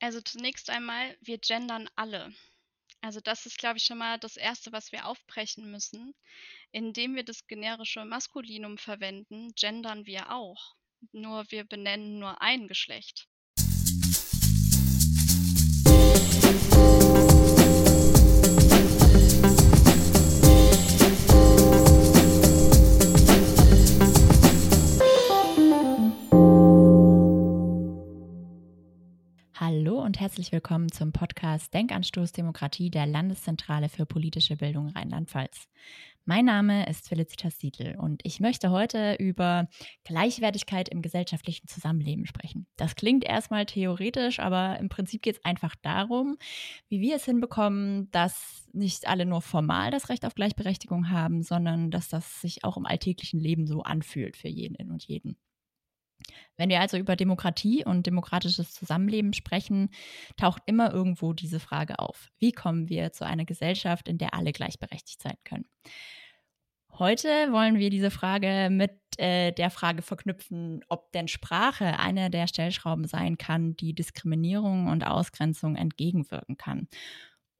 Also zunächst einmal, wir gendern alle. Also das ist, glaube ich, schon mal das Erste, was wir aufbrechen müssen. Indem wir das generische Maskulinum verwenden, gendern wir auch. Nur wir benennen nur ein Geschlecht. Herzlich willkommen zum Podcast Denkanstoß Demokratie der Landeszentrale für politische Bildung Rheinland-Pfalz. Mein Name ist Felicitas Siedl und ich möchte heute über Gleichwertigkeit im gesellschaftlichen Zusammenleben sprechen. Das klingt erstmal theoretisch, aber im Prinzip geht es einfach darum, wie wir es hinbekommen, dass nicht alle nur formal das Recht auf Gleichberechtigung haben, sondern dass das sich auch im alltäglichen Leben so anfühlt für jeden und jeden. Wenn wir also über Demokratie und demokratisches Zusammenleben sprechen, taucht immer irgendwo diese Frage auf. Wie kommen wir zu einer Gesellschaft, in der alle gleichberechtigt sein können? Heute wollen wir diese Frage mit äh, der Frage verknüpfen, ob denn Sprache eine der Stellschrauben sein kann, die Diskriminierung und Ausgrenzung entgegenwirken kann.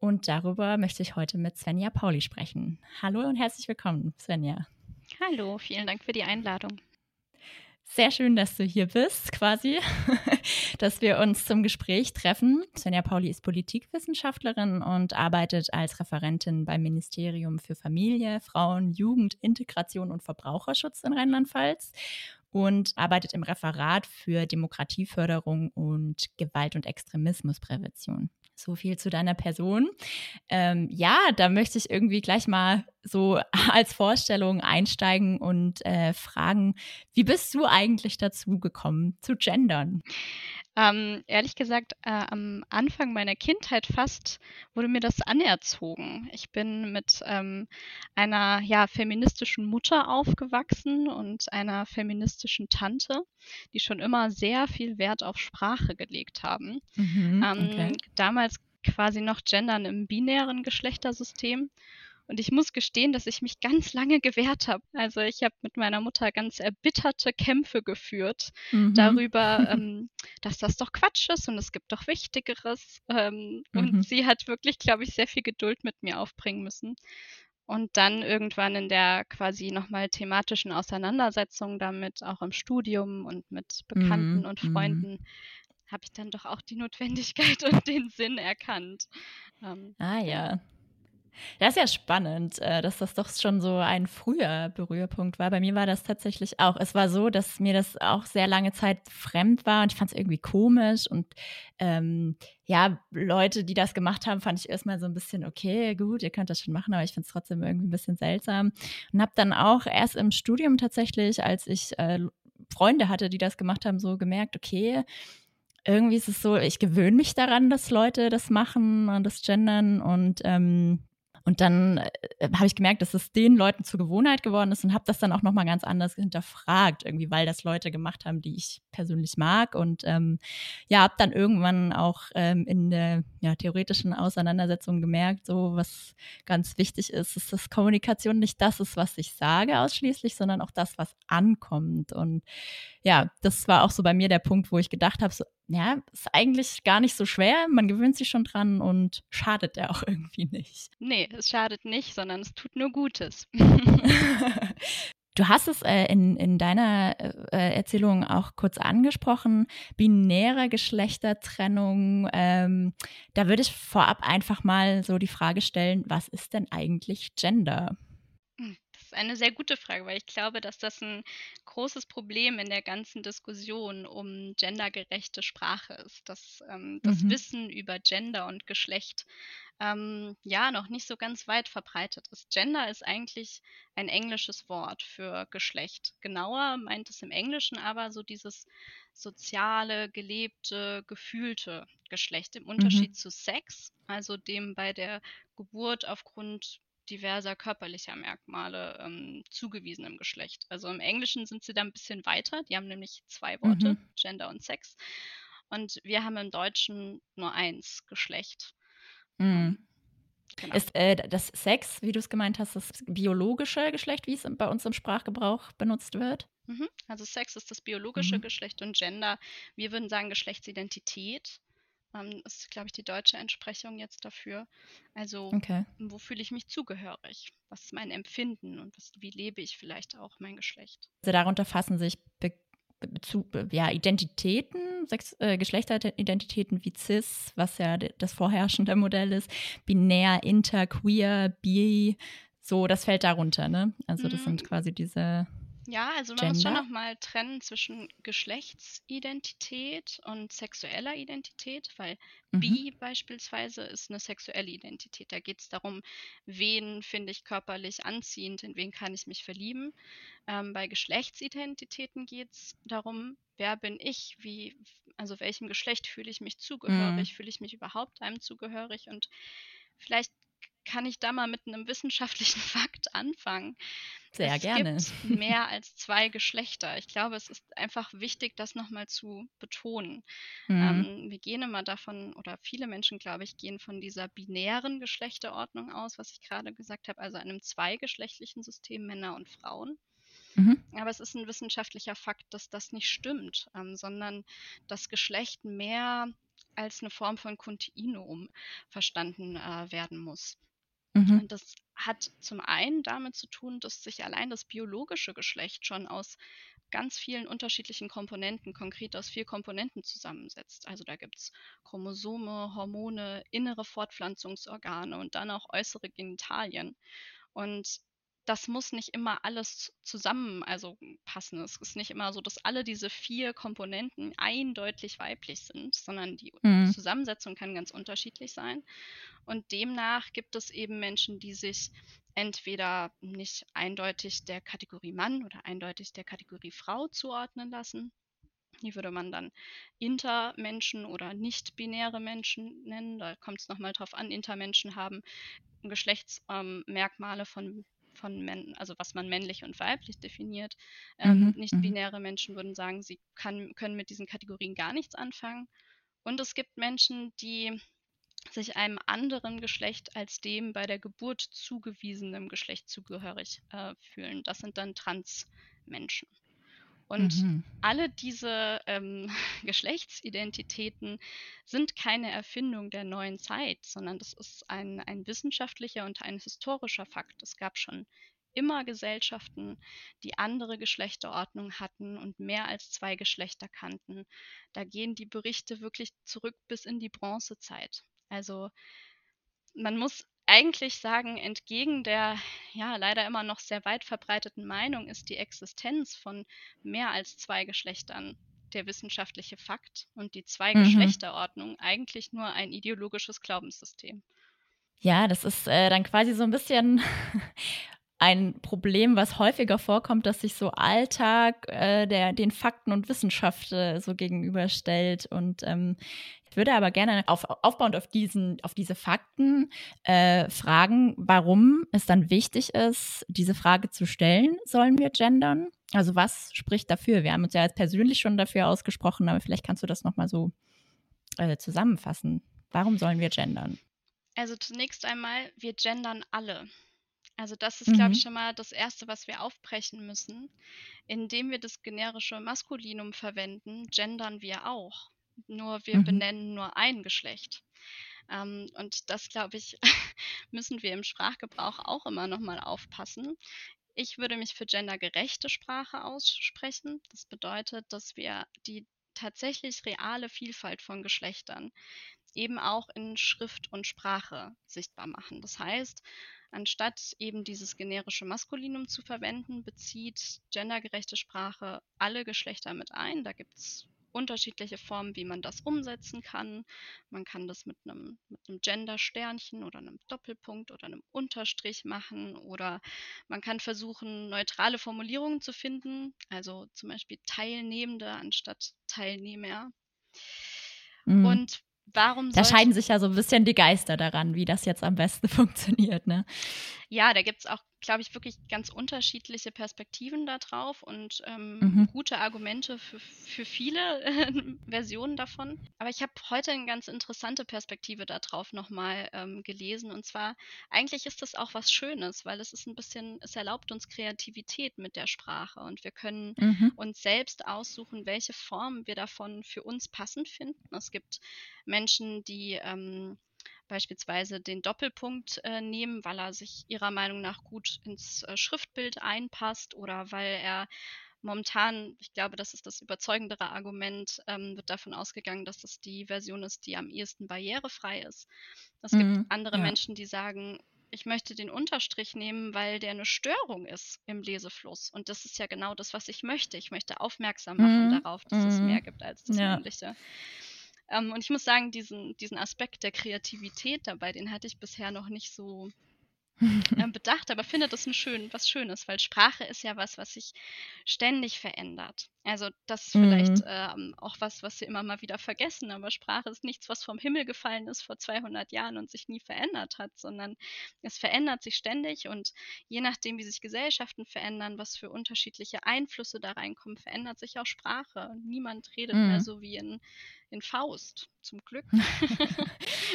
Und darüber möchte ich heute mit Svenja Pauli sprechen. Hallo und herzlich willkommen, Svenja. Hallo, vielen Dank für die Einladung. Sehr schön, dass du hier bist, quasi, dass wir uns zum Gespräch treffen. Svenja Pauli ist Politikwissenschaftlerin und arbeitet als Referentin beim Ministerium für Familie, Frauen, Jugend, Integration und Verbraucherschutz in Rheinland-Pfalz und arbeitet im Referat für Demokratieförderung und Gewalt- und Extremismusprävention. So viel zu deiner Person. Ähm, ja, da möchte ich irgendwie gleich mal so als Vorstellung einsteigen und äh, fragen, wie bist du eigentlich dazu gekommen zu gendern? Ähm, ehrlich gesagt, äh, am Anfang meiner Kindheit fast wurde mir das anerzogen. Ich bin mit ähm, einer ja, feministischen Mutter aufgewachsen und einer feministischen Tante, die schon immer sehr viel Wert auf Sprache gelegt haben. Mhm, ähm, okay. Damals quasi noch Gendern im binären Geschlechtersystem. Und ich muss gestehen, dass ich mich ganz lange gewehrt habe. Also ich habe mit meiner Mutter ganz erbitterte Kämpfe geführt mhm. darüber, ähm, dass das doch Quatsch ist und es gibt doch Wichtigeres. Ähm, mhm. Und sie hat wirklich, glaube ich, sehr viel Geduld mit mir aufbringen müssen. Und dann irgendwann in der quasi nochmal thematischen Auseinandersetzung damit, auch im Studium und mit Bekannten mhm. und mhm. Freunden, habe ich dann doch auch die Notwendigkeit und den Sinn erkannt. Ähm, ah ja. Das ist ja spannend, äh, dass das doch schon so ein früher Berührpunkt war. Bei mir war das tatsächlich auch. Es war so, dass mir das auch sehr lange Zeit fremd war und ich fand es irgendwie komisch. Und ähm, ja, Leute, die das gemacht haben, fand ich erstmal so ein bisschen, okay, gut, ihr könnt das schon machen, aber ich finde es trotzdem irgendwie ein bisschen seltsam. Und habe dann auch erst im Studium tatsächlich, als ich äh, Freunde hatte, die das gemacht haben, so gemerkt, okay, irgendwie ist es so, ich gewöhne mich daran, dass Leute das machen und das gendern und ähm, und dann äh, habe ich gemerkt, dass es den Leuten zur Gewohnheit geworden ist und habe das dann auch nochmal ganz anders hinterfragt, irgendwie, weil das Leute gemacht haben, die ich persönlich mag. Und ähm, ja, habe dann irgendwann auch ähm, in der ja, theoretischen Auseinandersetzung gemerkt, so was ganz wichtig ist, ist, dass Kommunikation nicht das ist, was ich sage ausschließlich, sondern auch das, was ankommt. Und ja, das war auch so bei mir der Punkt, wo ich gedacht habe, so, ja, ist eigentlich gar nicht so schwer. Man gewöhnt sich schon dran und schadet ja auch irgendwie nicht. Nee, es schadet nicht, sondern es tut nur Gutes. Du hast es äh, in, in deiner äh, Erzählung auch kurz angesprochen, binäre Geschlechtertrennung. Ähm, da würde ich vorab einfach mal so die Frage stellen, was ist denn eigentlich Gender? Ist eine sehr gute Frage, weil ich glaube, dass das ein großes Problem in der ganzen Diskussion um gendergerechte Sprache ist, dass ähm, das mhm. Wissen über Gender und Geschlecht ähm, ja noch nicht so ganz weit verbreitet ist. Gender ist eigentlich ein englisches Wort für Geschlecht. Genauer meint es im Englischen aber so dieses soziale, gelebte, gefühlte Geschlecht im Unterschied mhm. zu Sex, also dem bei der Geburt aufgrund diverser körperlicher Merkmale ähm, zugewiesenem Geschlecht. Also im Englischen sind sie da ein bisschen weiter. Die haben nämlich zwei Worte, mhm. Gender und Sex. Und wir haben im Deutschen nur eins, Geschlecht. Mhm. Genau. Ist äh, das Sex, wie du es gemeint hast, das biologische Geschlecht, wie es bei uns im Sprachgebrauch benutzt wird? Mhm. Also Sex ist das biologische mhm. Geschlecht und Gender, wir würden sagen Geschlechtsidentität Ähm, ist, glaube ich, die deutsche Entsprechung jetzt dafür. Also, Okay. wo fühle ich mich zugehörig? Was ist mein Empfinden und was, wie lebe ich vielleicht auch mein Geschlecht? Also darunter fassen sich Be Be Be ja, Identitäten, Sex äh, Geschlechteridentitäten wie cis, was ja das vorherrschende Modell ist, binär, inter, queer, bi, so, das fällt darunter, ne? Also das sind Mm, quasi diese Ja, also man muss schon Gender. nochmal trennen zwischen Geschlechtsidentität und sexueller Identität, weil Mhm. bi beispielsweise ist eine sexuelle Identität. Da geht es darum, wen finde ich körperlich anziehend, in wen kann ich mich verlieben. Ähm, bei Geschlechtsidentitäten geht es darum, wer bin ich, wie, also welchem Geschlecht fühle ich mich Mhm. zugehörig, fühle ich mich überhaupt einem zugehörig und vielleicht kann ich da mal mit einem wissenschaftlichen Fakt anfangen. Sehr Es gerne. gibt mehr als zwei Geschlechter. Ich glaube, es ist einfach wichtig, das nochmal zu betonen. Mhm. Ähm, wir gehen immer davon, oder viele Menschen, glaube ich, gehen von dieser binären Geschlechterordnung aus, was ich gerade gesagt habe, also einem zweigeschlechtlichen System Männer und Frauen. Mhm. Aber es ist ein wissenschaftlicher Fakt, dass das nicht stimmt, ähm, sondern das Geschlecht mehr als eine Form von Kontinuum verstanden äh, werden muss. Mhm. Und das hat zum einen damit zu tun, dass sich allein das biologische Geschlecht schon aus ganz vielen unterschiedlichen Komponenten, konkret aus vier Komponenten zusammensetzt. Also da gibt es Chromosome, Hormone, innere Fortpflanzungsorgane und dann auch äußere Genitalien. Und das muss nicht immer alles zusammen, also passen. Es ist nicht immer so, dass alle diese vier Komponenten eindeutig weiblich sind, sondern die Mhm. Zusammensetzung kann ganz unterschiedlich sein. Und demnach gibt es eben Menschen, die sich entweder nicht eindeutig der Kategorie Mann oder eindeutig der Kategorie Frau zuordnen lassen. Die würde man dann Intermenschen oder nicht-binäre Menschen nennen. Da kommt es nochmal drauf an. Intermenschen haben Geschlechtsmerkmale ähm, von, von Männern, also was man männlich und weiblich definiert. Ähm, Mhm. Mhm. nicht-binäre Menschen würden sagen, sie kann, können mit diesen Kategorien gar nichts anfangen. Und es gibt Menschen, die sich einem anderen Geschlecht als dem bei der Geburt zugewiesenen Geschlecht zugehörig äh, fühlen. Das sind dann Transmenschen. Und Mhm. alle diese ähm, Geschlechtsidentitäten sind keine Erfindung der neuen Zeit, sondern das ist ein, ein wissenschaftlicher und ein historischer Fakt. Es gab schon immer Gesellschaften, die andere Geschlechterordnung hatten und mehr als zwei Geschlechter kannten. Da gehen die Berichte wirklich zurück bis in die Bronzezeit. Also man muss eigentlich sagen, entgegen der ja leider immer noch sehr weit verbreiteten Meinung ist die Existenz von mehr als zwei Geschlechtern der wissenschaftliche Fakt und die Mhm. Zwei-Geschlechter-Ordnung eigentlich nur ein ideologisches Glaubenssystem. Ja, das ist äh, dann quasi so ein bisschen ein Problem, was häufiger vorkommt, dass sich so Alltag äh, der, den Fakten und Wissenschaft äh, so gegenüberstellt. Und ähm, ich würde aber gerne auf, aufbauend auf, diesen, auf diese Fakten äh, fragen, warum es dann wichtig ist, diese Frage zu stellen, sollen wir gendern? Also was spricht dafür? Wir haben uns ja jetzt persönlich schon dafür ausgesprochen, aber vielleicht kannst du das nochmal so äh, zusammenfassen. Warum sollen wir gendern? Also zunächst einmal, wir gendern alle. Also das ist, glaube ich, Mhm. schon mal das Erste, was wir aufbrechen müssen. Indem wir das generische Maskulinum verwenden, gendern wir auch. Nur wir Mhm. benennen nur ein Geschlecht. Ähm, und das, glaube ich, müssen wir im Sprachgebrauch auch immer noch mal aufpassen. Ich würde mich für gendergerechte Sprache aussprechen. Das bedeutet, dass wir die tatsächlich reale Vielfalt von Geschlechtern eben auch in Schrift und Sprache sichtbar machen. Das heißt, anstatt eben dieses generische Maskulinum zu verwenden, bezieht gendergerechte Sprache alle Geschlechter mit ein. Da gibt es unterschiedliche Formen, wie man das umsetzen kann. Man kann das mit einem, mit einem Gender-Sternchen oder einem Doppelpunkt oder einem Unterstrich machen oder man kann versuchen, neutrale Formulierungen zu finden, also zum Beispiel Teilnehmende anstatt Teilnehmer. Mhm. Und warum Da scheiden sich ja so ein bisschen die Geister daran, wie das jetzt am besten funktioniert, ne? Ja, da gibt es auch, glaube ich, wirklich ganz unterschiedliche Perspektiven da drauf und ähm, Mhm. gute Argumente für, für viele äh, Versionen davon. Aber ich habe heute eine ganz interessante Perspektive darauf nochmal ähm, gelesen. Und zwar, eigentlich ist das auch was Schönes, weil es ist ein bisschen, es erlaubt uns Kreativität mit der Sprache und wir können Mhm. uns selbst aussuchen, welche Form wir davon für uns passend finden. Es gibt Menschen, die ähm, beispielsweise den Doppelpunkt äh, nehmen, weil er sich ihrer Meinung nach gut ins äh, Schriftbild einpasst oder weil er momentan, ich glaube, das ist das überzeugendere Argument, ähm, wird davon ausgegangen, dass das die Version ist, die am ehesten barrierefrei ist. Es gibt Mhm. andere Ja. Menschen, die sagen, ich möchte den Unterstrich nehmen, weil der eine Störung ist im Lesefluss. Und das ist ja genau das, was ich möchte. Ich möchte aufmerksam machen Mhm. darauf, dass es Mhm. mehr gibt als das Ja. Männliche. Ähm, und ich muss sagen, diesen, diesen Aspekt der Kreativität dabei, den hatte ich bisher noch nicht so ähm, bedacht, aber finde das ein schön, was Schönes, weil Sprache ist ja was, was sich ständig verändert. Also das ist vielleicht Mhm. ähm, auch was, was wir immer mal wieder vergessen, aber Sprache ist nichts, was vom Himmel gefallen ist vor 200 Jahren und sich nie verändert hat, sondern es verändert sich ständig und je nachdem, wie sich Gesellschaften verändern, was für unterschiedliche Einflüsse da reinkommen, verändert sich auch Sprache. Niemand redet mehr Mhm. so wie in, in Faust, zum Glück.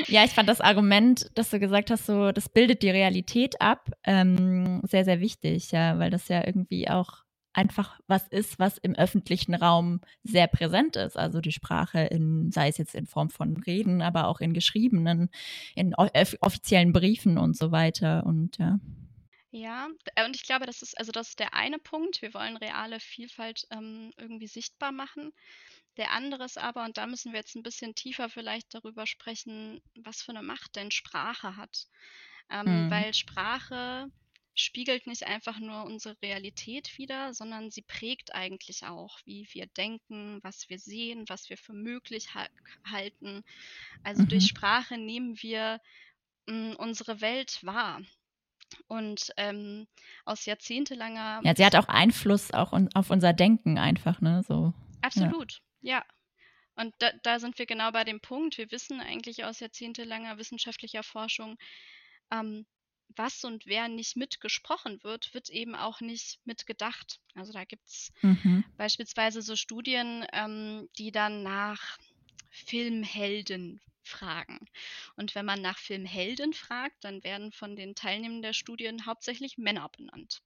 Ja, ich fand das Argument, dass du gesagt hast, so, das bildet die Realität ab, ähm, sehr, sehr wichtig, ja, weil das ja irgendwie auch einfach was ist, was im öffentlichen Raum sehr präsent ist. Also die Sprache in, sei es jetzt in Form von Reden, aber auch in geschriebenen, in off offiziellen Briefen und so weiter. Und ja. Ja, d- und ich glaube, das ist, also das ist der eine Punkt. Wir wollen reale Vielfalt ähm, irgendwie sichtbar machen. Der andere ist aber, und da müssen wir jetzt ein bisschen tiefer vielleicht darüber sprechen, was für eine Macht denn Sprache hat. Ähm, Mhm. weil Sprache spiegelt nicht einfach nur unsere Realität wider, sondern sie prägt eigentlich auch, wie wir denken, was wir sehen, was wir für möglich ha halten. Also durch Mhm. Sprache nehmen wir mh, unsere Welt wahr. Und ähm, aus jahrzehntelanger Ja, sie hat auch Einfluss auch un auf unser Denken einfach, ne? So. Ja. Absolut, ja. Und da, da sind wir genau bei dem Punkt. Wir wissen eigentlich aus jahrzehntelanger wissenschaftlicher Forschung, ähm, was und wer nicht mitgesprochen wird, wird eben auch nicht mitgedacht. Also da gibt es Mhm. beispielsweise so Studien, ähm, die dann nach Filmhelden fragen. Und wenn man nach Filmhelden fragt, dann werden von den Teilnehmern der Studien hauptsächlich Männer benannt.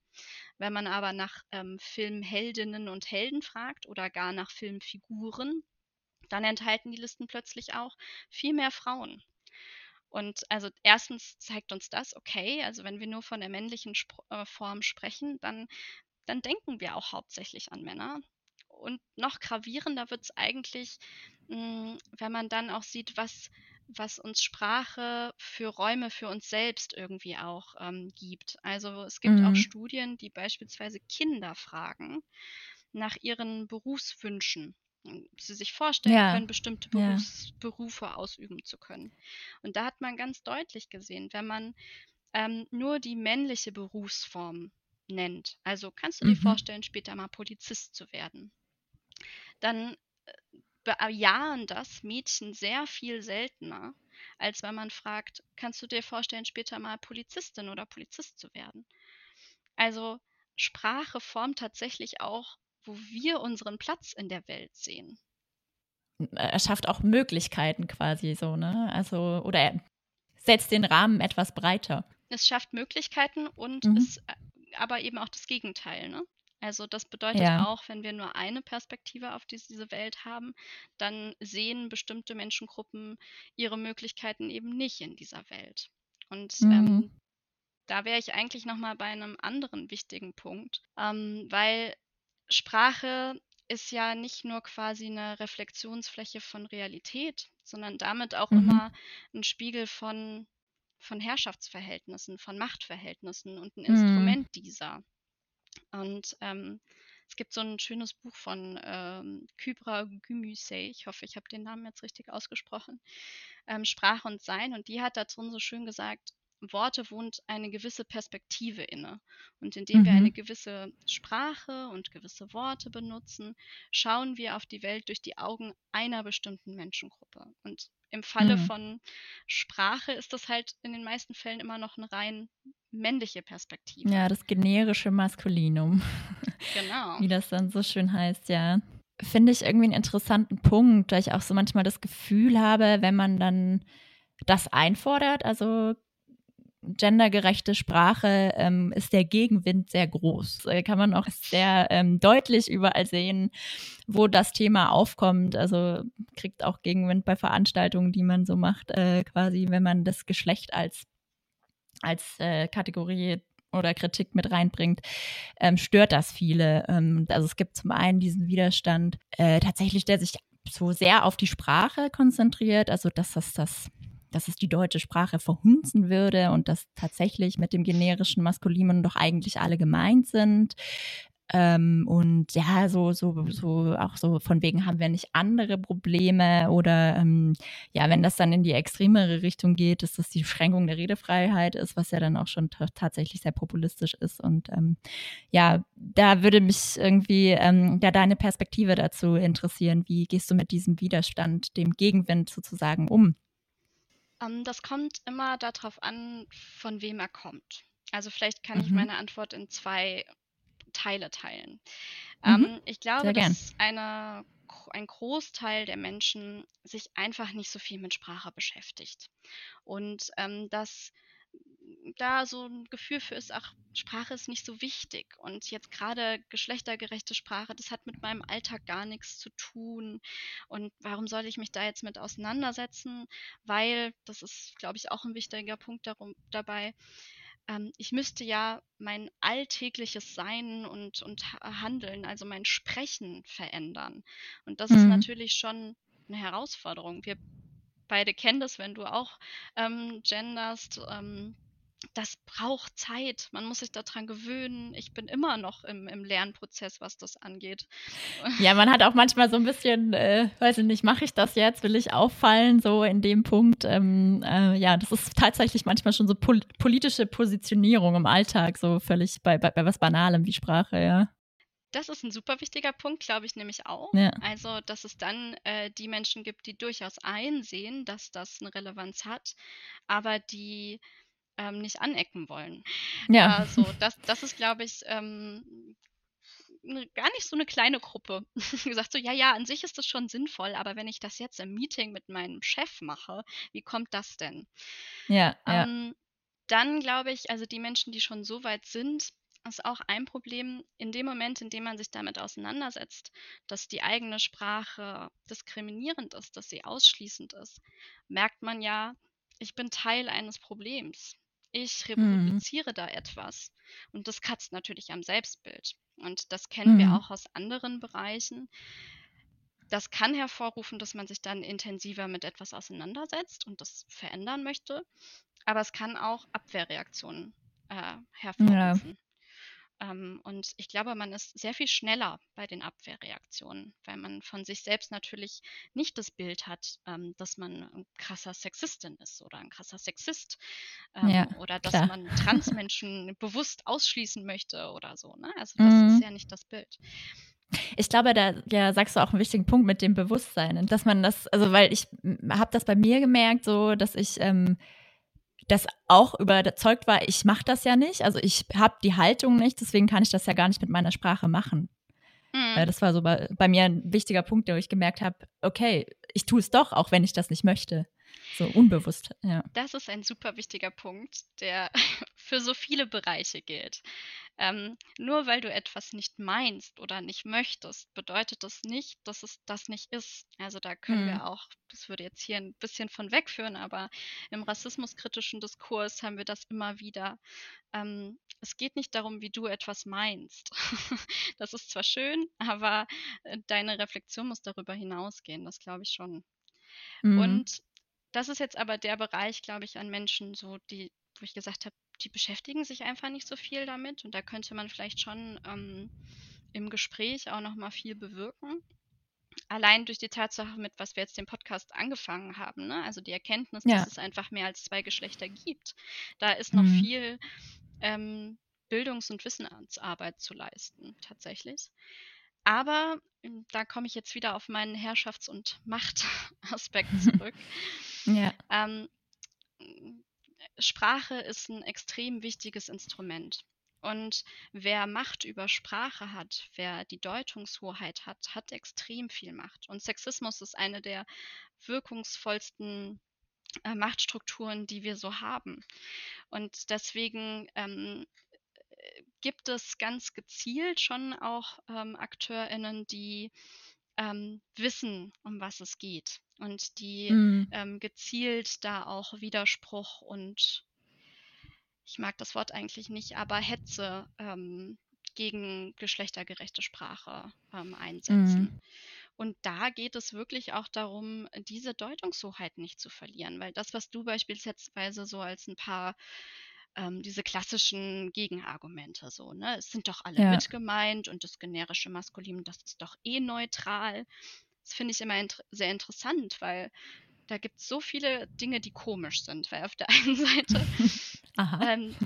Wenn man aber nach ähm, Filmheldinnen und Helden fragt oder gar nach Filmfiguren, dann enthalten die Listen plötzlich auch viel mehr Frauen. Und also erstens zeigt uns das, okay, also wenn wir nur von der männlichen Spr äh, Form sprechen, dann, dann denken wir auch hauptsächlich an Männer. Und noch gravierender wird es eigentlich, mh, wenn man dann auch sieht, was, was uns Sprache für Räume für uns selbst irgendwie auch ähm, gibt. Also es gibt auch Mhm. Studien, die beispielsweise Kinder fragen nach ihren Berufswünschen. Sie sich vorstellen Ja, können, bestimmte. Berufs Berufe ausüben zu können. Und da hat man ganz deutlich gesehen, wenn man ähm, nur die männliche Berufsform nennt, also kannst du dir Mhm. vorstellen, später mal Polizist zu werden, dann äh, bejahen das Mädchen sehr viel seltener, als wenn man fragt, kannst du dir vorstellen, später mal Polizistin oder Polizist zu werden. Also Sprache formt tatsächlich auch, wo wir unseren Platz in der Welt sehen. Er schafft auch Möglichkeiten quasi so, ne? Also, oder er setzt den Rahmen etwas breiter. Es schafft Möglichkeiten und Mhm. ist äh, aber eben auch das Gegenteil, ne? Also das bedeutet Ja. auch, wenn wir nur eine Perspektive auf dies- diese Welt haben, dann sehen bestimmte Menschengruppen ihre Möglichkeiten eben nicht in dieser Welt. Und Mhm. ähm, da wäre ich eigentlich noch mal bei einem anderen wichtigen Punkt, ähm, weil Sprache ist ja nicht nur quasi eine Reflexionsfläche von Realität, sondern damit auch Mhm. immer ein Spiegel von von Herrschaftsverhältnissen, von Machtverhältnissen und ein Mhm. Instrument dieser. Und ähm, es gibt so ein schönes Buch von ähm, Kybra Gümüşay, ich hoffe, ich habe den Namen jetzt richtig ausgesprochen, ähm, Sprache und Sein. Und die hat da drin so schön gesagt, Worte wohnt eine gewisse Perspektive inne. Und indem wir eine Mhm. gewisse Sprache und gewisse Worte benutzen, schauen wir auf die Welt durch die Augen einer bestimmten Menschengruppe. Und im Falle Mhm. von Sprache ist das halt in den meisten Fällen immer noch ein rein männliche Perspektive. Ja, das generische Maskulinum. Genau. Wie das dann so schön heißt, ja. Finde ich irgendwie einen interessanten Punkt, da ich auch so manchmal das Gefühl habe, wenn man dann das einfordert, also gendergerechte Sprache, ähm, ist der Gegenwind sehr groß. Da kann man auch sehr ähm, deutlich überall sehen, wo das Thema aufkommt. Also kriegt auch Gegenwind bei Veranstaltungen, die man so macht, äh, quasi, wenn man das Geschlecht als, als äh, Kategorie oder Kritik mit reinbringt, ähm, stört das viele. Ähm, also es gibt zum einen diesen Widerstand, äh, tatsächlich, der sich so sehr auf die Sprache konzentriert, also dass das das dass es die deutsche Sprache verhunzen würde und dass tatsächlich mit dem generischen Maskulinum doch eigentlich alle gemeint sind. Ähm, und ja, so, so, so, auch so von wegen haben wir nicht andere Probleme oder ähm, ja, wenn das dann in die extremere Richtung geht, dass das die Beschränkung der Redefreiheit ist, was ja dann auch schon tatsächlich sehr populistisch ist. Und ähm, ja, da würde mich irgendwie ähm, ja deine Perspektive dazu interessieren. Wie gehst du mit diesem Widerstand, dem Gegenwind sozusagen? Um, ähm, das kommt immer darauf an, von wem er kommt. Also vielleicht kann mhm. ich meine Antwort in zwei Teile teilen. Mhm. Ähm, ich glaube, dass eine, ein Großteil der Menschen sich einfach nicht so viel mit Sprache beschäftigt. Und ähm, dass da so ein Gefühl für ist, ach, Sprache ist nicht so wichtig. Und jetzt gerade geschlechtergerechte Sprache, das hat mit meinem Alltag gar nichts zu tun. Und warum soll ich mich da jetzt mit auseinandersetzen? Weil, das ist, glaube ich, auch ein wichtiger Punkt darum, dabei, ähm, ich müsste ja mein alltägliches Sein und, und Handeln, also mein Sprechen verändern. Und das mhm. ist natürlich schon eine Herausforderung. Wir beide kennen das, wenn du auch ähm, genderst. Ähm, das braucht Zeit. Man muss sich daran gewöhnen. Ich bin immer noch im, im Lernprozess, was das angeht. Ja, man hat auch manchmal so ein bisschen, äh, weiß ich nicht, mache ich das jetzt? Will ich auffallen? So in dem Punkt. Ähm, äh, ja, das ist tatsächlich manchmal schon so pol politische Positionierung im Alltag, so völlig bei, bei, bei was Banalem wie Sprache, ja. Das ist ein super wichtiger Punkt, glaube ich nämlich auch. Ja. Also, dass es dann äh, die Menschen gibt, die durchaus einsehen, dass das eine Relevanz hat, aber die ähm, nicht anecken wollen. Ja. Also das, das ist, glaube ich, ähm, ne, gar nicht so eine kleine Gruppe. gesagt so, ja, ja, an sich ist das schon sinnvoll, aber wenn ich das jetzt im Meeting mit meinem Chef mache, wie kommt das denn? Ja, ähm, ja. Dann glaube ich, also die Menschen, die schon so weit sind, ist auch ein Problem in dem Moment, in dem man sich damit auseinandersetzt, dass die eigene Sprache diskriminierend ist, dass sie ausschließend ist, merkt man ja, ich bin Teil eines Problems. Ich mhm. reproduziere da etwas. Und das kratzt natürlich am Selbstbild. Und das kennen mhm. wir auch aus anderen Bereichen. Das kann hervorrufen, dass man sich dann intensiver mit etwas auseinandersetzt und das verändern möchte. Aber es kann auch Abwehrreaktionen äh, hervorrufen. Ja. Ähm, und ich glaube, man ist sehr viel schneller bei den Abwehrreaktionen, weil man von sich selbst natürlich nicht das Bild hat, ähm, dass man ein krasser Sexistin ist oder ein krasser Sexist ähm, ja, oder dass klar. man Transmenschen bewusst ausschließen möchte oder so. Ne? Also das mhm. ist ja nicht das Bild. Ich glaube, da ja, sagst du auch einen wichtigen Punkt mit dem Bewusstsein, dass man das, also weil ich habe das bei mir gemerkt, so dass ich ähm, das auch überzeugt war, ich mache das ja nicht, also ich habe die Haltung nicht, deswegen kann ich das ja gar nicht mit meiner Sprache machen. Mhm. Das war so bei, bei, mir ein wichtiger Punkt, wo ich gemerkt habe, okay, ich tue es doch, auch wenn ich das nicht möchte. So unbewusst, ja. Das ist ein super wichtiger Punkt, der für so viele Bereiche gilt. Ähm, nur weil du etwas nicht meinst oder nicht möchtest, bedeutet das nicht, dass es das nicht ist. Also da können mhm. wir auch, das würde jetzt hier ein bisschen von wegführen, aber im rassismuskritischen Diskurs haben wir das immer wieder. Ähm, es geht nicht darum, wie du etwas meinst. das ist zwar schön, aber äh, deine Reflexion muss darüber hinausgehen, das glaube ich schon. Mhm. Und das ist jetzt aber der Bereich, glaube ich, an Menschen, so die, wo ich gesagt habe, die beschäftigen sich einfach nicht so viel damit und da könnte man vielleicht schon ähm, im Gespräch auch noch mal viel bewirken. Allein durch die Tatsache, mit was wir jetzt den Podcast angefangen haben, ne? also die Erkenntnis, ja. dass es einfach mehr als zwei Geschlechter gibt. Da ist noch mhm. viel ähm, Bildungs- und Wissensarbeit zu leisten, tatsächlich. Aber hm, da komme ich jetzt wieder auf meinen Herrschafts- und Machtaspekt zurück. ja. Ähm, Sprache ist ein extrem wichtiges Instrument. Und wer Macht über Sprache hat, wer die Deutungshoheit hat, hat extrem viel Macht. Und Sexismus ist eine der wirkungsvollsten äh, Machtstrukturen, die wir so haben. Und deswegen ähm, gibt es ganz gezielt schon auch ähm, AkteurInnen, die ähm, wissen, um was es geht und die mhm. ähm, gezielt da auch Widerspruch und ich mag das Wort eigentlich nicht, aber Hetze ähm, gegen geschlechtergerechte Sprache ähm, einsetzen. Mhm. Und da geht es wirklich auch darum, diese Deutungshoheit nicht zu verlieren, weil das, was du beispielsweise so als ein paar ähm, diese klassischen Gegenargumente so, ne? Es sind doch alle ja. mit gemeint und das generische Maskulin, das ist doch eh neutral. Das finde ich immer int sehr interessant, weil da gibt es so viele Dinge, die komisch sind, weil auf der einen Seite ähm,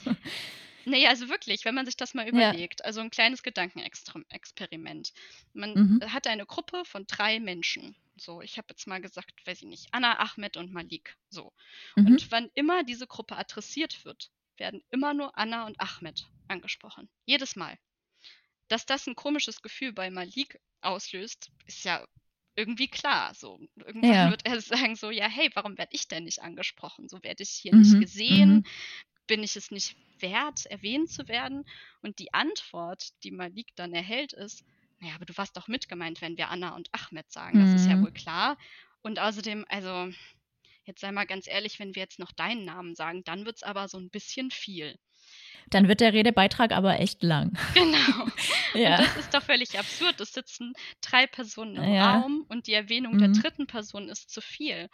Nee, also wirklich, wenn man sich das mal überlegt. Ja. Also ein kleines Gedankenexperiment. Man mhm. hat eine Gruppe von drei Menschen. So, ich habe jetzt mal gesagt, weiß ich nicht, Anna, Ahmed und Malik. So. Mhm. Und wann immer diese Gruppe adressiert wird, werden immer nur Anna und Ahmed angesprochen. Jedes Mal. Dass das ein komisches Gefühl bei Malik auslöst, ist ja irgendwie klar. So, irgendwann ja. wird er sagen so, ja, hey, warum werde ich denn nicht angesprochen? So werde ich hier mhm. nicht gesehen. Mhm. Bin ich es nicht wert, erwähnt zu werden? Und die Antwort, die Malik dann erhält, ist, naja, aber du warst doch mitgemeint, wenn wir Anna und Ahmed sagen. Das ist ja mhm. wohl klar. Und außerdem, also, jetzt sei mal ganz ehrlich, wenn wir jetzt noch deinen Namen sagen, dann wird es aber so ein bisschen viel. Dann wird der Redebeitrag aber echt lang. Genau. ja. Und das ist doch völlig absurd. Es sitzen drei Personen im ja. Raum und die Erwähnung mhm. der dritten Person ist zu viel.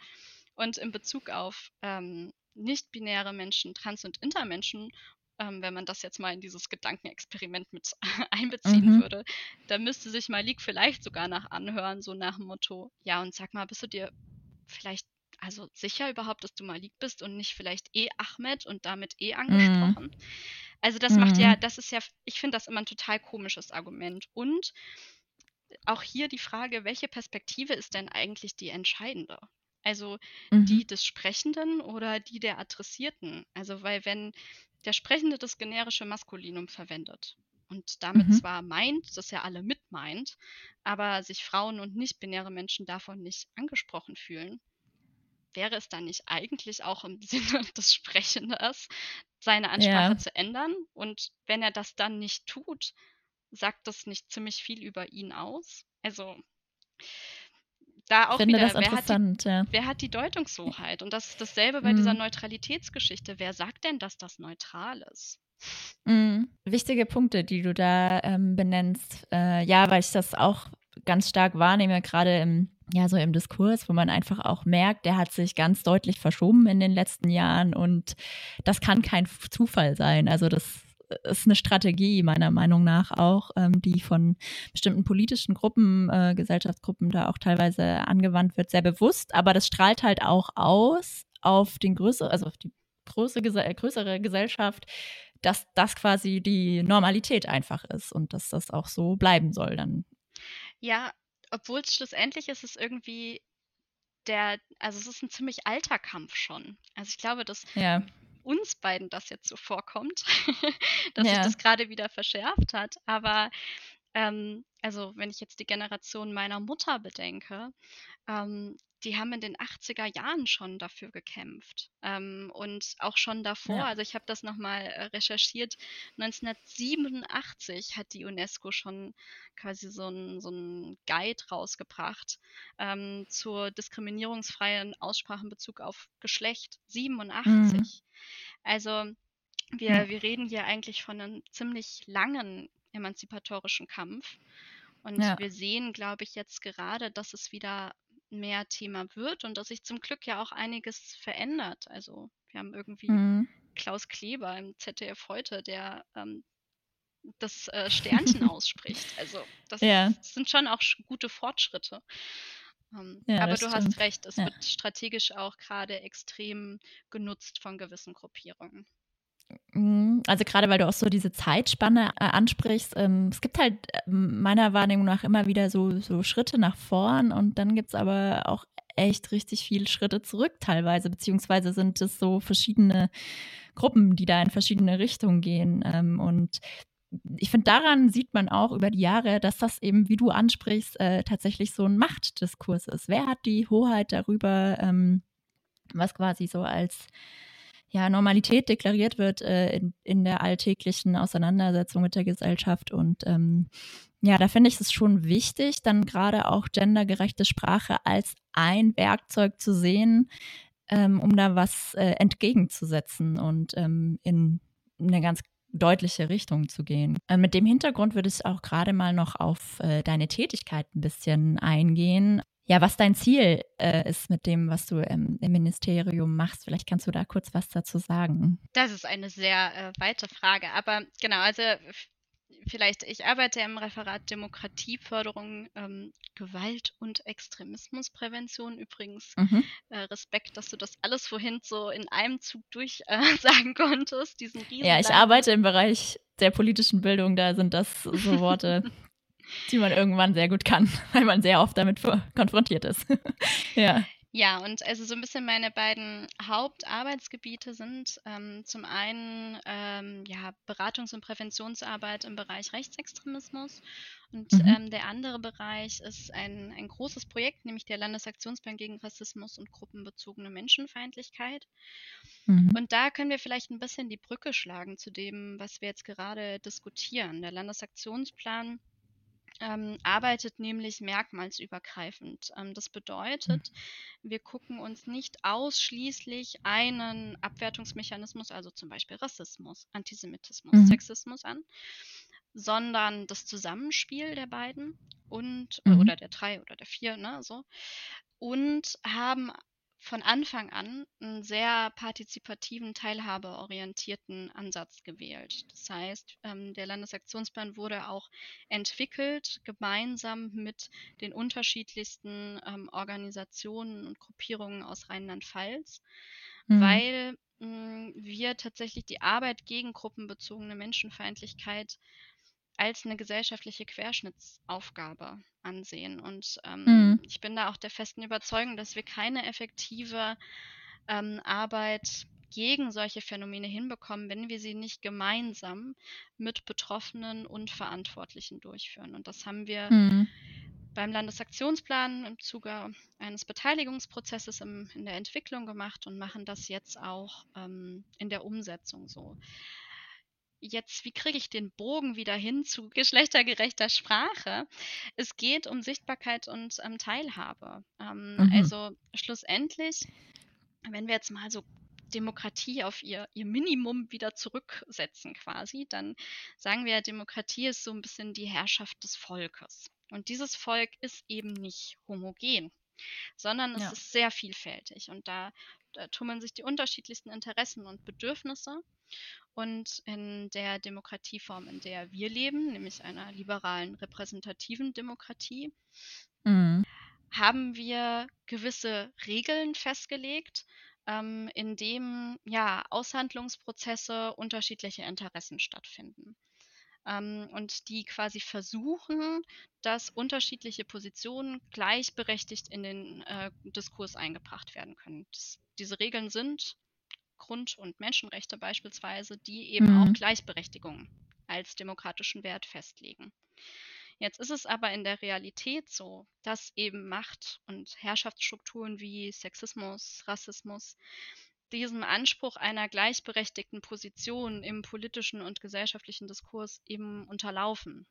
Und in Bezug auf ähm, nicht-binäre Menschen, Trans- und Intermenschen, ähm, wenn man das jetzt mal in dieses Gedankenexperiment mit einbeziehen mhm. würde, da müsste sich Malik vielleicht sogar nach anhören, so nach dem Motto, ja, und sag mal, bist du dir vielleicht also sicher überhaupt, dass du Malik bist und nicht vielleicht eh Ahmed und damit eh mhm. angesprochen? Mhm. Also das mhm. macht ja, mhm. das ist ja, ich finde das immer ein total komisches Argument. Und auch hier die Frage, welche Perspektive ist denn eigentlich die entscheidende? Also mhm. die des Sprechenden oder die der Adressierten? Also weil wenn der Sprechende das generische Maskulinum verwendet und damit mhm. zwar meint, dass er alle mit meint, aber sich Frauen und nicht-binäre Menschen davon nicht angesprochen fühlen, wäre es dann nicht eigentlich auch im Sinne des Sprechenders, seine Ansprache ja. zu ändern? Und wenn er das dann nicht tut, sagt das nicht ziemlich viel über ihn aus? Also da auch wieder, wer hat, die, ja. wer hat, die, Deutungshoheit? Und das ist dasselbe bei mhm. dieser Neutralitätsgeschichte. Wer sagt denn, dass das neutral ist? Mhm. Wichtige Punkte, die du da ähm, benennst. Äh, ja, weil ich das auch ganz stark wahrnehme, gerade im ja, so im Diskurs, wo man einfach auch merkt, der hat sich ganz deutlich verschoben in den letzten Jahren und das kann kein Zufall sein. Also das ist eine Strategie meiner Meinung nach auch, ähm, die von bestimmten politischen Gruppen, äh, Gesellschaftsgruppen da auch teilweise angewandt wird, sehr bewusst, aber das strahlt halt auch aus auf den größeren, also auf die große, größere Gesellschaft, dass das quasi die Normalität einfach ist und dass das auch so bleiben soll dann. Ja, obwohl es schlussendlich ist es irgendwie der, also es ist ein ziemlich alter Kampf schon. Also ich glaube, dass ja. uns beiden das jetzt so vorkommt, dass ja. sich das gerade wieder verschärft hat. Aber ähm, also wenn ich jetzt die Generation meiner Mutter bedenke, ähm, die haben in den 80er Jahren schon dafür gekämpft ähm, und auch schon davor. Ja. Also ich habe das nochmal äh, recherchiert. 1987 hat die UNESCO schon quasi so ein, so Guide rausgebracht ähm, zur diskriminierungsfreien Aussprache in Bezug auf Geschlecht. 87. Mhm. Also wir, wir reden hier eigentlich von einem ziemlich langen emanzipatorischen Kampf. Und ja. wir sehen, glaube ich, jetzt gerade, dass es wieder mehr Thema wird und dass sich zum Glück ja auch einiges verändert. Also wir haben irgendwie mhm. Klaus Kleber im ZDF heute, der ähm, das äh, Sternchen ausspricht. Also das ja. sind schon auch gute Fortschritte. Ähm, ja, aber du stimmt. hast recht, es wird strategisch auch gerade extrem genutzt von gewissen Gruppierungen. Mhm. Also gerade weil du auch so diese Zeitspanne äh, ansprichst, ähm, es gibt halt äh, meiner Wahrnehmung nach immer wieder so, so Schritte nach vorn und dann gibt es aber auch echt richtig viele Schritte zurück teilweise, beziehungsweise sind es so verschiedene Gruppen, die da in verschiedene Richtungen gehen. Ähm, und ich finde, daran sieht man auch über die Jahre, dass das eben, wie du ansprichst, äh, tatsächlich so ein Machtdiskurs ist. Wer hat die Hoheit darüber, ähm, was quasi so als ja, Normalität deklariert wird äh, in, in der alltäglichen Auseinandersetzung mit der Gesellschaft. Und ähm, ja, da finde ich es schon wichtig, dann gerade auch gendergerechte Sprache als ein Werkzeug zu sehen, ähm, um da was äh, entgegenzusetzen und ähm, in eine ganz deutliche Richtung zu gehen. Äh, mit dem Hintergrund würde ich auch gerade mal noch auf äh, deine Tätigkeit ein bisschen eingehen ja, was dein Ziel äh, ist mit dem, was du ähm, im Ministerium machst. Vielleicht kannst du da kurz was dazu sagen. Das ist eine sehr äh, weite Frage. Aber genau, also vielleicht, ich arbeite im Referat Demokratieförderung, ähm, Gewalt- und Extremismusprävention. Übrigens, mhm. äh, Respekt, dass du das alles vorhin so in einem Zug durchsagen äh, konntest. Diesen ja, ich arbeite im Bereich der politischen Bildung, da sind das so Worte, die man irgendwann sehr gut kann, weil man sehr oft damit konfrontiert ist. ja. Ja, und also so ein bisschen meine beiden Hauptarbeitsgebiete sind ähm, zum einen ähm, ja, Beratungs- und Präventionsarbeit im Bereich Rechtsextremismus und mhm. ähm, der andere Bereich ist ein, ein großes Projekt, nämlich der Landesaktionsplan gegen Rassismus und gruppenbezogene Menschenfeindlichkeit. Mhm. Und da können wir vielleicht ein bisschen die Brücke schlagen zu dem, was wir jetzt gerade diskutieren. Der Landesaktionsplan ähm, arbeitet nämlich merkmalsübergreifend. Ähm, das bedeutet, mhm. wir gucken uns nicht ausschließlich einen Abwertungsmechanismus, also zum Beispiel Rassismus, Antisemitismus, mhm. Sexismus an, sondern das Zusammenspiel der beiden und mhm. oder der drei oder der vier, ne, so und haben von Anfang an einen sehr partizipativen, teilhabeorientierten Ansatz gewählt. Das heißt, ähm, der Landesaktionsplan wurde auch entwickelt, gemeinsam mit den unterschiedlichsten ähm, Organisationen und Gruppierungen aus Rheinland-Pfalz, mhm. weil mh, hm, wir tatsächlich die Arbeit gegen gruppenbezogene Menschenfeindlichkeit als eine gesellschaftliche Querschnittsaufgabe ansehen. Und ähm, mhm. ich bin da auch der festen Überzeugung, dass wir keine effektive ähm, Arbeit gegen solche Phänomene hinbekommen, wenn wir sie nicht gemeinsam mit Betroffenen und Verantwortlichen durchführen. Und das haben wir mhm. beim Landesaktionsplan im Zuge eines Beteiligungsprozesses im, in der Entwicklung gemacht und machen das jetzt auch ähm, in der Umsetzung so jetzt, wie kriege ich den Bogen wieder hin zu geschlechtergerechter Sprache? Es geht um Sichtbarkeit und ähm, Teilhabe. Ähm, mhm. Also schlussendlich, wenn wir jetzt mal so Demokratie auf ihr, ihr Minimum wieder zurücksetzen quasi, dann sagen wir, Demokratie ist so ein bisschen die Herrschaft des Volkes. Und dieses Volk ist eben nicht homogen, sondern es ja. ist sehr vielfältig. Und da, da tummeln sich die unterschiedlichsten Interessen und Bedürfnisse. Und in der Demokratieform, in der wir leben, nämlich einer liberalen repräsentativen Demokratie, mhm. haben wir gewisse Regeln festgelegt, ähm, in dem ja, Aushandlungsprozesse unterschiedlicher Interessen stattfinden. Ähm, und die quasi versuchen, dass unterschiedliche Positionen gleichberechtigt in den äh, Diskurs eingebracht werden können. Das, diese Regeln sind Grund- und Menschenrechte beispielsweise, die eben mhm. auch Gleichberechtigung als demokratischen Wert festlegen. Jetzt ist es aber in der Realität so, dass eben Macht und Herrschaftsstrukturen wie Sexismus, Rassismus diesem Anspruch einer gleichberechtigten Position im politischen und gesellschaftlichen Diskurs eben unterlaufen.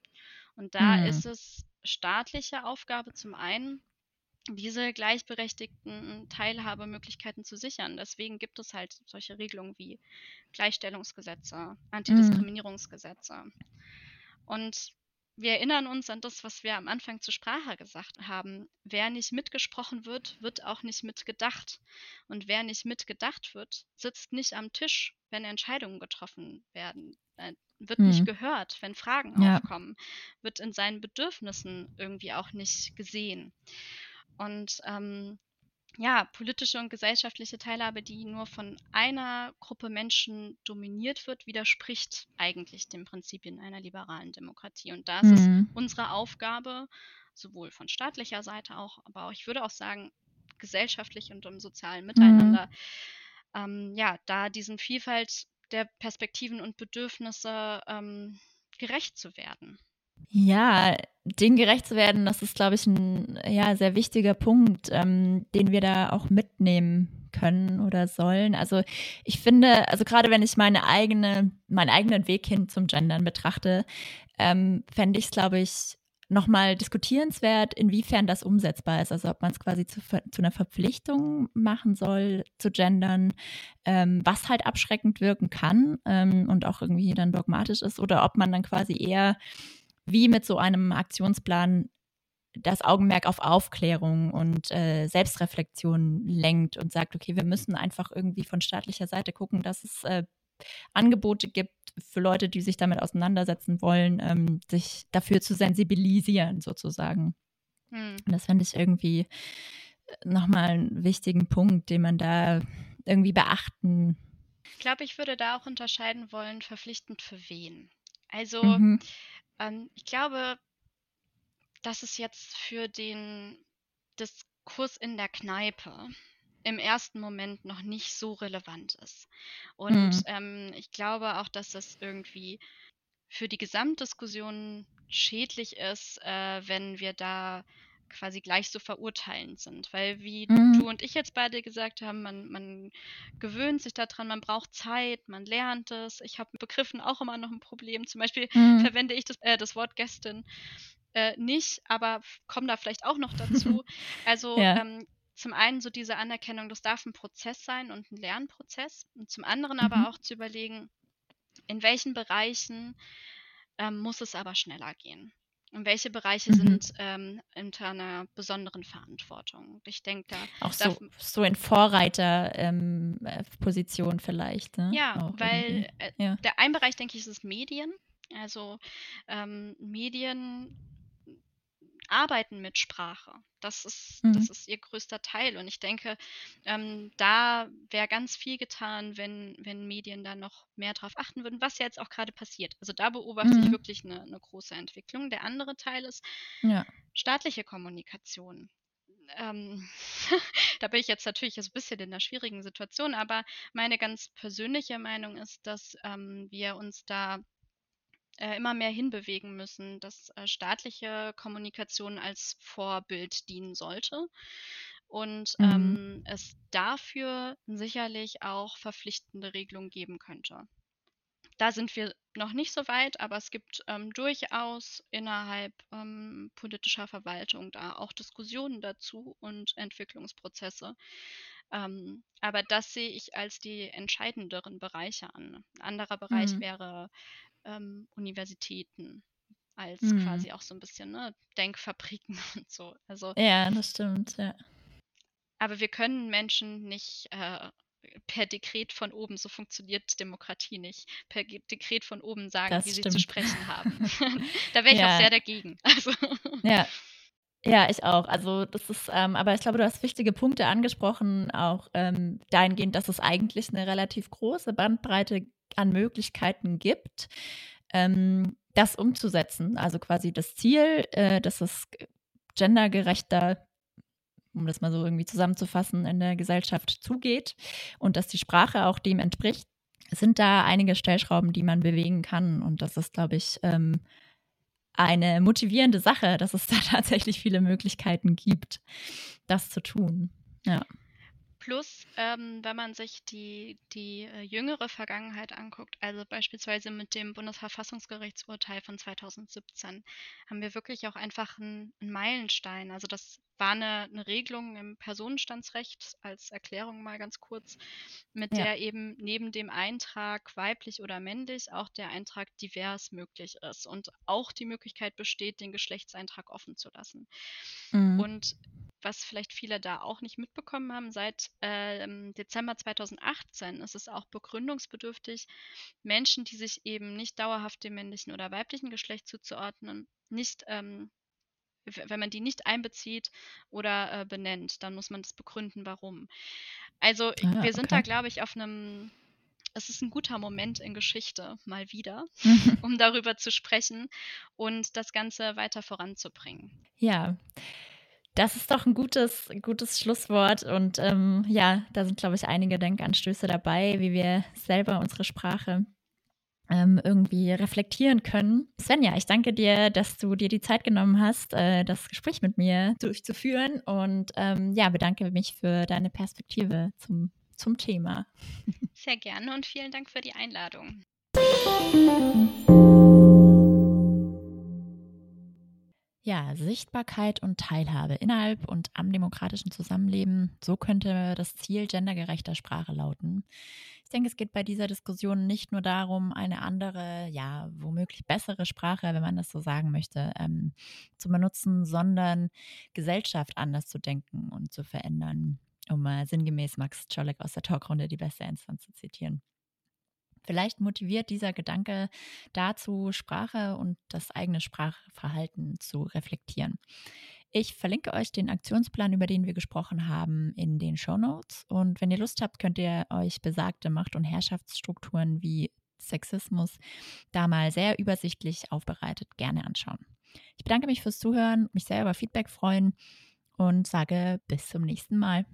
Und da mhm. ist es staatliche Aufgabe zum einen, diese gleichberechtigten Teilhabemöglichkeiten zu sichern. Deswegen gibt es halt solche Regelungen wie Gleichstellungsgesetze, mhm. Antidiskriminierungsgesetze. Mhm. Und wir erinnern uns an das, was wir am Anfang zur Sprache gesagt haben. Wer nicht mitgesprochen wird, wird auch nicht mitgedacht. Und wer nicht mitgedacht wird, sitzt nicht am Tisch, wenn Entscheidungen getroffen werden, wird mhm. nicht gehört, wenn Fragen ja. aufkommen, wird in seinen Bedürfnissen irgendwie auch nicht gesehen. Und ähm, ja, politische und gesellschaftliche Teilhabe, die nur von einer Gruppe Menschen dominiert wird, widerspricht eigentlich den Prinzipien einer liberalen Demokratie. Und da ist mhm. es unsere Aufgabe, sowohl von staatlicher Seite auch, aber auch, ich würde auch sagen, gesellschaftlich und im sozialen Miteinander, mhm. ähm, ja, da diesen Vielfalt der Perspektiven und Bedürfnisse ähm, gerecht zu werden. Ja, denen gerecht zu werden, das ist, glaube ich, ein ja, sehr wichtiger Punkt, ähm, den wir da auch mitnehmen können oder sollen. Also ich finde, also gerade wenn ich meine eigene, meinen eigenen Weg hin zum Gendern betrachte, ähm, fände ich es, glaube ich, nochmal diskutierenswert, inwiefern das umsetzbar ist. Also ob man es quasi zu, zu, einer Verpflichtung machen soll, zu gendern, ähm, was halt abschreckend wirken kann ähm, und auch irgendwie dann dogmatisch ist, oder ob man dann quasi eher wie mit so einem Aktionsplan das Augenmerk auf Aufklärung und äh, Selbstreflexion lenkt und sagt, okay, wir müssen einfach irgendwie von staatlicher Seite gucken, dass es äh, Angebote gibt für Leute, die sich damit auseinandersetzen wollen, ähm, sich dafür zu sensibilisieren sozusagen. Hm. Und das fände ich irgendwie äh, nochmal einen wichtigen Punkt, den man da irgendwie beachten. Ich glaube, ich würde da auch unterscheiden wollen, verpflichtend für wen. Also mhm. Ähm, ich glaube, dass es jetzt für den Diskurs in der Kneipe im ersten Moment noch nicht so relevant ist. Und mhm. ähm, ich glaube auch, dass das irgendwie für die Gesamtdiskussion schädlich ist, äh, wenn wir da quasi gleich so verurteilend sind. Weil wie mhm. du und ich jetzt beide gesagt haben, man, man gewöhnt sich daran, man braucht Zeit, man lernt es. Ich habe mit Begriffen auch immer noch ein Problem. Zum Beispiel mhm. verwende ich das, äh, das Wort Gästin äh, nicht, aber komme da vielleicht auch noch dazu. Also ja. ähm, zum einen so diese Anerkennung, das darf ein Prozess sein und ein Lernprozess. Und zum anderen mhm. aber auch zu überlegen, in welchen Bereichen ähm, muss es aber schneller gehen. Und welche Bereiche mhm. sind ähm, unter einer besonderen Verantwortung? Ich denke da. Auch so, so in Vorreiterposition ähm, vielleicht. Ne? Ja, auch weil äh, ja. der ein Bereich, denke ich, ist Medien. Also ähm, Medien arbeiten mit Sprache. Das ist, mhm. das ist ihr größter Teil. Und ich denke, ähm, da wäre ganz viel getan, wenn, wenn Medien da noch mehr drauf achten würden, was jetzt auch gerade passiert. Also da beobachte mhm. ich wirklich eine, eine, große Entwicklung. Der andere Teil ist ja. staatliche Kommunikation. Ähm, da bin ich jetzt natürlich so ein bisschen in einer schwierigen Situation, aber meine ganz persönliche Meinung ist, dass ähm, wir uns da äh, immer mehr hinbewegen müssen, dass äh, staatliche Kommunikation als Vorbild dienen sollte und mhm. ähm, es dafür sicherlich auch verpflichtende Regelungen geben könnte. Da sind wir noch nicht so weit, aber es gibt ähm, durchaus innerhalb ähm, politischer Verwaltung da auch Diskussionen dazu und Entwicklungsprozesse. Ähm, aber das sehe ich als die entscheidenderen Bereiche an. Ein anderer Bereich mhm. wäre ähm, Universitäten als mhm. quasi auch so ein bisschen ne, Denkfabriken und so. Also, ja, das stimmt, ja. Aber wir können Menschen nicht äh, per Dekret von oben, so funktioniert Demokratie nicht, per Dekret von oben sagen, das wie stimmt. sie zu sprechen haben. da wäre ich ja. auch sehr dagegen. Also. Ja. Ja, ich auch. Also das ist, ähm, aber ich glaube, du hast wichtige Punkte angesprochen, auch ähm, dahingehend, dass es eigentlich eine relativ große Bandbreite an Möglichkeiten gibt, ähm, das umzusetzen. Also quasi das Ziel, äh, dass es gendergerechter, um das mal so irgendwie zusammenzufassen, in der Gesellschaft zugeht und dass die Sprache auch dem entspricht, sind da einige Stellschrauben, die man bewegen kann. Und das ist, glaube ich, ähm, eine motivierende Sache, dass es da tatsächlich viele Möglichkeiten gibt, das zu tun. Ja. Plus, ähm, wenn man sich die, die äh, jüngere Vergangenheit anguckt, also beispielsweise mit dem Bundesverfassungsgerichtsurteil von 2017, haben wir wirklich auch einfach einen, einen Meilenstein. Also das war eine, eine, Regelung im Personenstandsrecht als Erklärung mal ganz kurz, mit ja. der eben neben dem Eintrag weiblich oder männlich auch der Eintrag divers möglich ist und auch die Möglichkeit besteht, den Geschlechtseintrag offen zu lassen. Mhm. Und was vielleicht viele da auch nicht mitbekommen haben, seit äh, Dezember 2018 ist es auch begründungsbedürftig, Menschen, die sich eben nicht dauerhaft dem männlichen oder weiblichen Geschlecht zuzuordnen, nicht, ähm, wenn man die nicht einbezieht oder äh, benennt, dann muss man das begründen, warum. Also ah, wir sind okay. da, glaube ich, auf einem es ist ein guter Moment in Geschichte mal wieder, um darüber zu sprechen und das Ganze weiter voranzubringen. Ja, Das ist doch ein gutes, gutes Schlusswort. Und ähm, ja, da sind, glaube ich, einige Denkanstöße dabei, wie wir selber unsere Sprache ähm, irgendwie reflektieren können. Svenja, ich danke dir, dass du dir die Zeit genommen hast, äh, das Gespräch mit mir durchzuführen und ähm, ja, bedanke mich für deine Perspektive zum, zum Thema. Sehr gerne und vielen Dank für die Einladung. Ja, Sichtbarkeit und Teilhabe innerhalb und am demokratischen Zusammenleben, so könnte das Ziel gendergerechter Sprache lauten. Ich denke, es geht bei dieser Diskussion nicht nur darum, eine andere, ja, womöglich bessere Sprache, wenn man das so sagen möchte, ähm, zu benutzen, sondern Gesellschaft anders zu denken und zu verändern, um mal sinngemäß Max Czolek aus der Talkrunde die beste Instanz zu zitieren. Vielleicht motiviert dieser Gedanke dazu, Sprache und das eigene Sprachverhalten zu reflektieren. Ich verlinke euch den Aktionsplan, über den wir gesprochen haben, in den Show Notes. Und wenn ihr Lust habt, könnt ihr euch besagte Macht- und Herrschaftsstrukturen wie Sexismus da mal sehr übersichtlich aufbereitet gerne anschauen. Ich bedanke mich fürs Zuhören, mich sehr über Feedback freuen und sage bis zum nächsten Mal.